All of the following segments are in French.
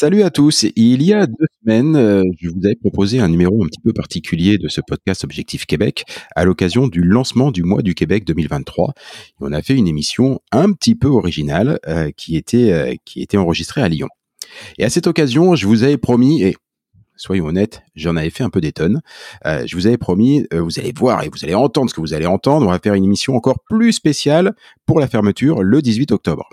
Salut à tous. Il y a deux semaines, euh, je vous avais proposé un numéro un petit peu particulier de ce podcast Objectif Québec à l'occasion du lancement du mois du Québec 2023. on a fait une émission un petit peu originale euh, qui était euh, qui était enregistrée à Lyon. Et à cette occasion, je vous avais promis, et soyons honnêtes, j'en avais fait un peu des tonnes. je vous avais promis, vous allez voir et vous allez entendre ce que vous allez entendre. On va faire une émission encore plus spéciale pour la fermeture le 18 octobre.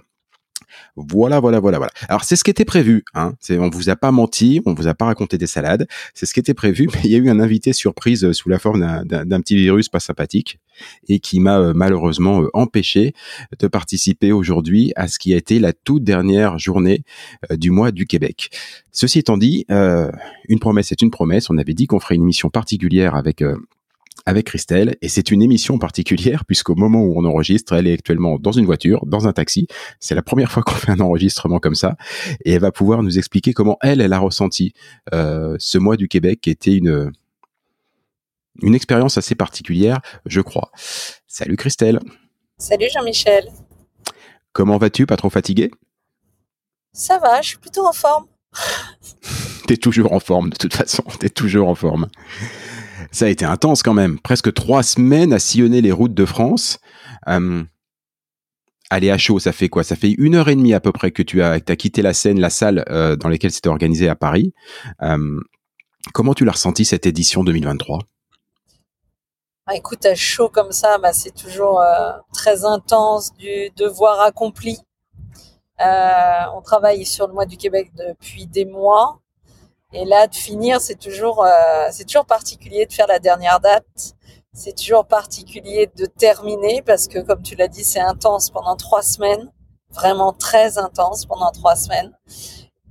Voilà, voilà, voilà, voilà. Alors c'est ce qui était prévu. Hein. On vous a pas menti, on vous a pas raconté des salades. C'est ce qui était prévu, mais il y a eu un invité surprise euh, sous la forme d'un, petit virus pas sympathique et qui m'a euh, malheureusement euh, empêché de participer aujourd'hui à ce qui a été la toute dernière journée du mois du Québec. Ceci étant dit, une promesse est une promesse. On avait dit qu'on ferait une émission particulière avec avec Christelle et c'est une émission particulière puisqu'au moment où on enregistre, elle est actuellement dans une voiture, dans un taxi. C'est la première fois qu'on fait un enregistrement comme ça et elle va pouvoir nous expliquer comment elle, elle a ressenti euh, ce mois du Québec qui était une une expérience assez particulière, je crois. Salut Christelle. Salut Jean-Michel. Comment vas-tu? Pas trop fatigué? Ça va, je suis plutôt en forme. T'es toujours en forme de toute façon, t'es toujours en forme. Ça a été intense quand même. Presque trois semaines à sillonner les routes de France. Euh, aller à chaud, ça fait quoi? Ça fait une heure et demie à peu près que tu as, quitté la scène, la salle euh, dans laquelle c'était organisé à Paris. Euh, comment tu l'as ressenti cette édition 2023 bah, écoute, à chaud comme ça, bah, c'est toujours euh, très intense du devoir accompli. on travaille sur le mois du Québec depuis des mois. Et là, de finir, c'est toujours, euh, c'est toujours particulier de faire la dernière date. C'est toujours particulier de terminer parce que, comme tu l'as dit, c'est intense pendant trois semaines, vraiment très intense pendant trois semaines.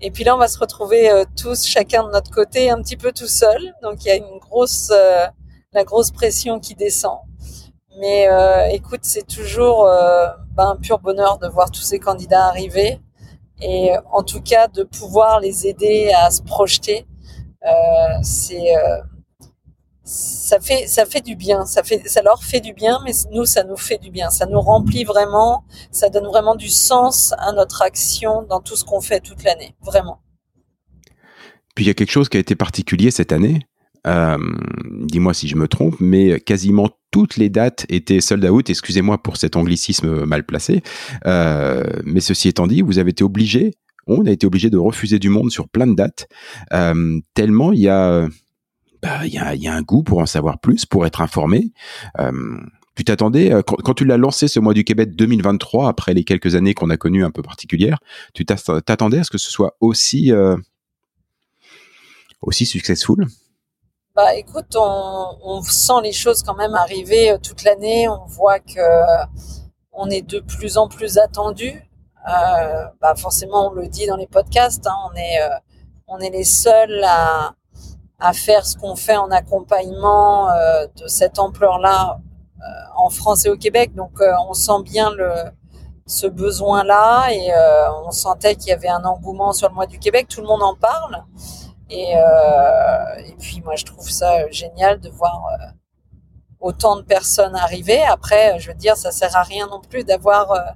Et puis là, on va se retrouver euh, tous, chacun de notre côté, un petit peu tout seul. Donc il y a une grosse, euh, la grosse pression qui descend. Mais écoute, c'est toujours ben, un pur bonheur de voir tous ces candidats arriver et en tout cas de pouvoir les aider à se projeter, euh, c'est euh, ça fait ça fait du bien, ça fait ça leur fait du bien, mais nous ça nous fait du bien, ça nous remplit vraiment, ça donne vraiment du sens à notre action dans tout ce qu'on fait toute l'année, vraiment. Puis il y a quelque chose qui a été particulier cette année, euh, dis-moi si je me trompe, mais quasiment toutes les dates étaient sold out. Excusez-moi pour cet anglicisme mal placé. Euh, mais ceci étant dit, vous avez été obligé, on a été obligé de refuser du monde sur plein de dates, euh, tellement il y a, bah, y, a, y a un goût pour en savoir plus, pour être informé. tu t'attendais, quand, tu l'as lancé ce mois du Québec 2023, après les quelques années qu'on a connues un peu particulières, tu t'attendais à ce que ce soit aussi, aussi successful? Bah écoute, on, sent les choses quand même arriver euh, toute l'année. On voit que on est de plus en plus attendu. Euh, bah forcément, on le dit dans les podcasts. Hein, on est euh, on est les seuls à faire ce qu'on fait en accompagnement euh, de cette ampleur-là euh, en France et au Québec. Donc, on sent bien ce besoin-là et on sentait qu'il y avait un engouement sur le mois du Québec. Tout le monde en parle. Et, et puis moi, je trouve ça génial de voir autant de personnes arriver. Après, je veux dire, ça sert à rien non plus d'avoir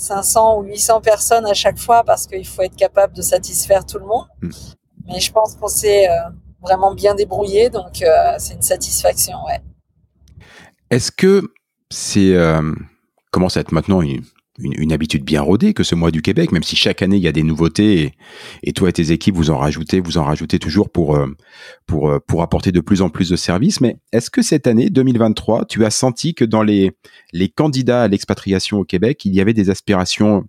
500 ou 800 personnes à chaque fois parce qu'il faut être capable de satisfaire tout le monde. Mm. Mais je pense qu'on s'est euh, vraiment bien débrouillé, donc euh, c'est une satisfaction, ouais. Est-ce que c'est euh, commence à être maintenant une, une, habitude bien rodée que ce mois du Québec, même si chaque année il y a des nouveautés et, toi et tes équipes vous en rajoutez, vous en rajoutez toujours pour euh, pour euh, pour apporter de plus en plus de services. Mais est-ce que cette année 2023, tu as senti que dans les les candidats à l'expatriation au Québec, il y avait des aspirations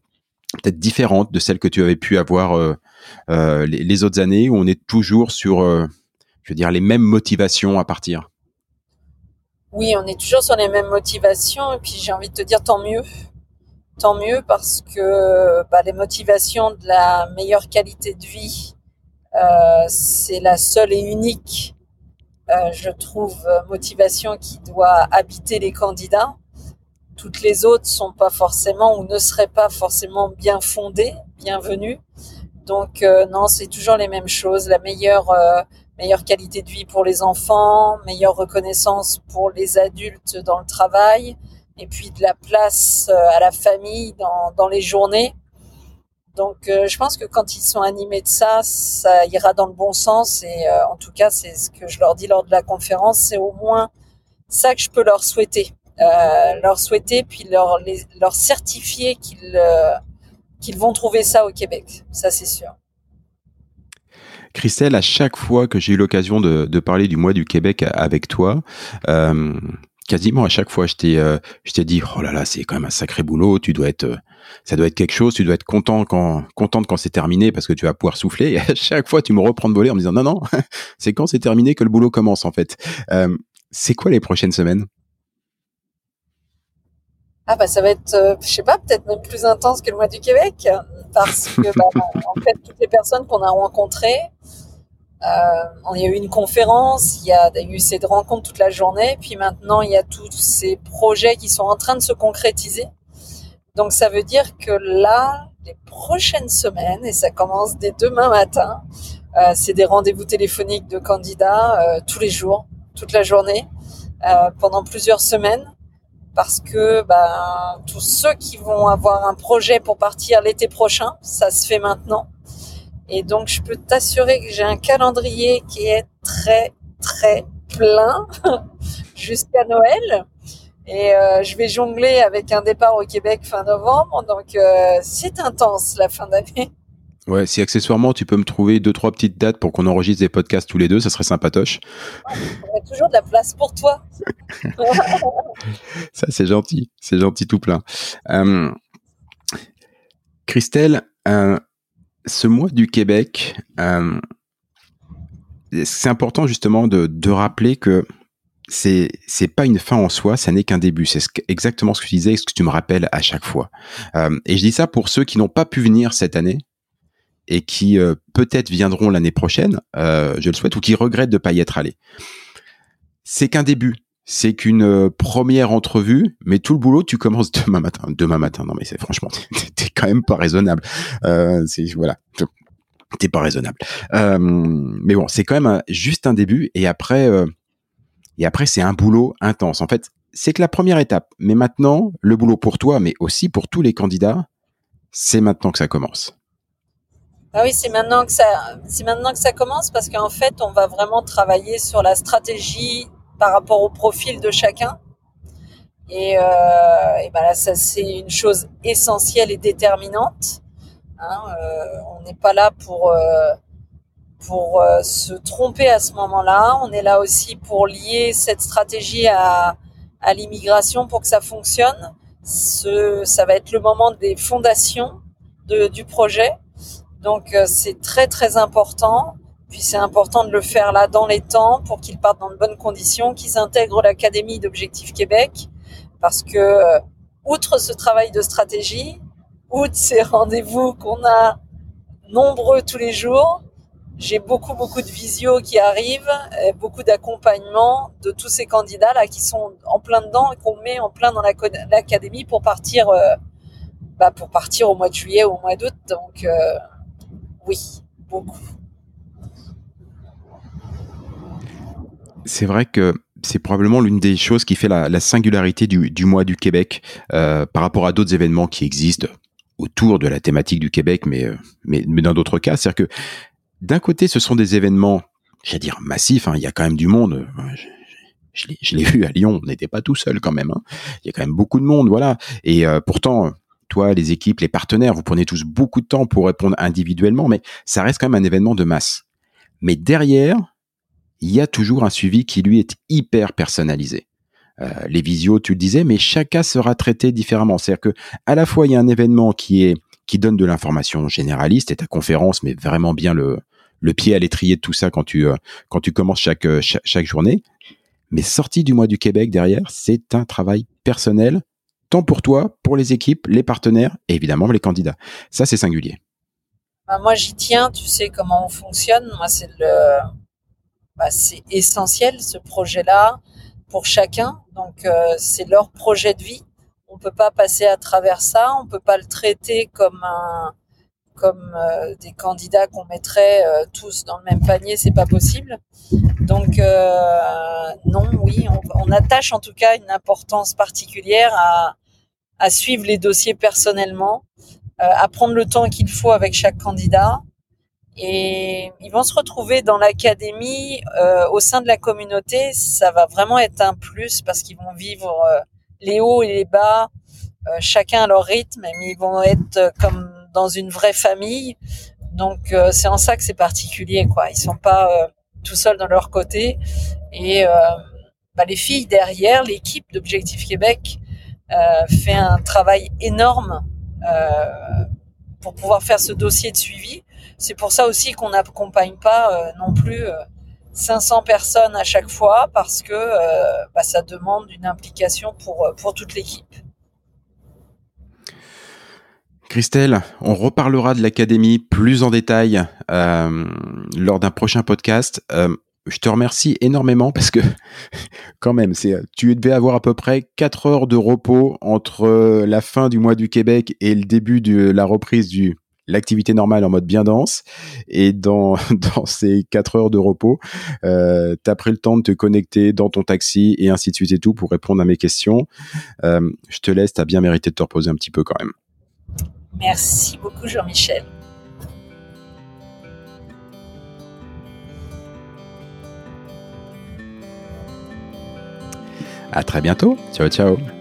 peut-être différentes de celles que tu avais pu avoir euh, les, autres années, où on est toujours sur, je veux dire, les mêmes motivations à partir? Oui, on est toujours sur les mêmes motivations et puis j'ai envie de te dire tant mieux tant mieux parce que bah, les motivations de la meilleure qualité de vie, euh, c'est la seule et unique, euh, je trouve, motivation qui doit habiter les candidats. Toutes les autres sont pas forcément ou ne seraient pas forcément bien fondées, bienvenues. Donc euh, non, c'est toujours les mêmes choses. La meilleure meilleure qualité de vie pour les enfants, meilleure reconnaissance pour les adultes dans le travail, et puis de la place euh, à la famille dans, dans les journées. Donc euh, je pense que quand ils sont animés de ça, ça ira dans le bon sens et euh, en tout cas c'est ce que je leur dis lors de la conférence, c'est au moins ça que je peux leur souhaiter, leur souhaiter puis leur leur certifier qu'ils qu'ils vont trouver ça au Québec, ça c'est sûr. Christelle, à chaque fois que j'ai eu l'occasion de, parler du mois du Québec avec toi, quasiment à chaque fois, je t'ai, euh, dit, oh là là, c'est quand même un sacré boulot. Tu dois être, euh, ça doit être quelque chose. Tu dois être content quand, contente quand c'est terminé parce que tu vas pouvoir souffler. Et à chaque fois, tu me reprends de voler en me disant, non, non, c'est quand c'est terminé que le boulot commence en fait. Euh, c'est quoi les prochaines semaines? Ah bah ça va être, je sais pas, peut-être même plus intense que le mois du Québec, parce que bah, en fait toutes les personnes qu'on a rencontrées, euh, il y a eu une conférence, il y a eu cette rencontre toute la journée, puis maintenant il y a tous ces projets qui sont en train de se concrétiser. Donc ça veut dire que là, les prochaines semaines, et ça commence dès demain matin, euh, c'est des rendez-vous téléphoniques de candidats euh, tous les jours, toute la journée, euh, pendant plusieurs semaines, parce que ben, tous ceux qui vont avoir un projet pour partir l'été prochain, ça se fait maintenant. Et donc, je peux t'assurer que j'ai un calendrier qui est très, très plein jusqu'à Noël. Et euh, je vais jongler avec un départ au Québec fin novembre. Donc, euh, c'est intense la fin d'année. Ouais, si accessoirement tu peux me trouver deux trois petites dates pour qu'on enregistre des podcasts tous les deux, ça serait sympatoche. Ouais, a toujours de la place pour toi. ça c'est gentil, c'est gentil tout plein. Euh, Christelle, ce mois du Québec, euh, c'est important justement de, rappeler que c'est c'est pas une fin en soi, ça n'est qu'un début. C'est exactement ce que je disais, ce que tu me rappelles à chaque fois. Euh, et je dis ça pour ceux qui n'ont pas pu venir cette année et qui euh, peut-être viendront l'année prochaine, je le souhaite, ou qui regrettent de pas y être allés. C'est qu'un début c'est qu'une euh, première entrevue, mais tout le boulot, tu commences demain matin. Demain matin, non mais c'est franchement, t'es quand même pas raisonnable. Euh, c'est voilà, t'es pas raisonnable. Euh, mais bon, c'est quand même juste un début, et après, et après c'est un boulot intense. En fait, c'est que la première étape. Mais maintenant, le boulot pour toi, mais aussi pour tous les candidats, c'est maintenant que ça commence. Ah oui, c'est maintenant que ça, c'est maintenant que ça commence parce qu'en fait, on va vraiment travailler sur la stratégie par rapport au profil de chacun. Et, euh, ben là, ça c'est une chose essentielle et déterminante. Hein, euh, on n'est pas là pour euh, pour se tromper à ce moment-là. On est là aussi pour lier cette stratégie à, à l'immigration pour que ça fonctionne. Ça va être le moment des fondations du projet. Donc c'est très très important. Puis c'est important de le faire là dans les temps pour qu'ils partent dans de bonnes conditions, qu'ils intègrent l'Académie d'Objectifs Québec. Parce que, euh, outre ce travail de stratégie, outre ces rendez-vous qu'on a nombreux tous les jours, j'ai beaucoup, beaucoup de visio qui arrivent, beaucoup d'accompagnement de tous ces candidats-là qui sont en plein dedans et qu'on met en plein dans l'académie pour partir, euh, bah, pour partir au mois de juillet ou au mois d'août. Donc, euh, oui, beaucoup. C'est vrai que c'est probablement l'une des choses qui fait la, singularité du, mois du Québec euh, par rapport à d'autres événements qui existent autour de la thématique du Québec, mais, euh, mais, mais dans d'autres cas. C'est-à-dire que d'un côté, ce sont des événements, j'allais dire massifs, hein, il y a quand même du monde. Je, je l'ai vu à Lyon, on n'était pas tout seul quand même. Hein. Il y a quand même beaucoup de monde, voilà. Et euh, pourtant, toi, les équipes, les partenaires, vous prenez tous beaucoup de temps pour répondre individuellement, mais ça reste quand même un événement de masse. Mais derrière, il y a toujours un suivi qui lui est hyper personnalisé. Euh, les visios, tu le disais, mais chacun sera traité différemment. C'est-à-dire que à la fois il y a un événement qui est qui donne de l'information généraliste et ta conférence met vraiment bien le le pied à l'étrier de tout ça quand tu euh, quand tu commences chaque, euh, chaque, chaque journée. Mais sorti du mois du Québec derrière, c'est un travail personnel, tant pour toi, pour les équipes, les partenaires et évidemment les candidats. Ça c'est singulier. Bah, moi j'y tiens, tu sais comment on fonctionne. Moi c'est le bah, c'est essentiel ce projet-là pour chacun. Donc euh, c'est leur projet de vie. On peut pas passer à travers ça. On peut pas le traiter comme euh, des candidats qu'on mettrait euh, tous dans le même panier, c'est pas possible. Donc non, oui, on, attache en tout cas une importance particulière à suivre les dossiers personnellement, à prendre le temps qu'il faut avec chaque candidat, et ils vont se retrouver dans l'académie euh, au sein de la communauté. Ça va vraiment être un plus parce qu'ils vont vivre euh, les hauts et les bas, euh, chacun à leur rythme, mais ils vont être comme dans une vraie famille. Donc c'est en ça que c'est particulier, quoi. Ils sont pas tout seuls dans leur côté. Et bah, les filles derrière, l'équipe d'Objectif Québec fait un travail énorme pour pouvoir faire ce dossier de suivi c'est pour ça aussi qu'on n'accompagne pas euh, non plus 500 euh, personnes à chaque fois parce que euh, bah, ça demande une implication pour, toute l'équipe. Christelle, on reparlera de l'académie plus en détail lors d'un prochain podcast. je te remercie énormément parce que quand même, c'est, tu devais avoir à peu près 4 heures de repos entre la fin du mois du Québec et le début de la reprise du, l'activité normale en mode bien dense. Et dans, dans ces quatre heures de repos, euh, tu as pris le temps de te connecter dans ton taxi et ainsi de suite et tout pour répondre à mes questions. Euh, je te laisse, tu as bien mérité de te reposer un petit peu quand même. Merci beaucoup Jean-Michel. À très bientôt. Ciao, ciao.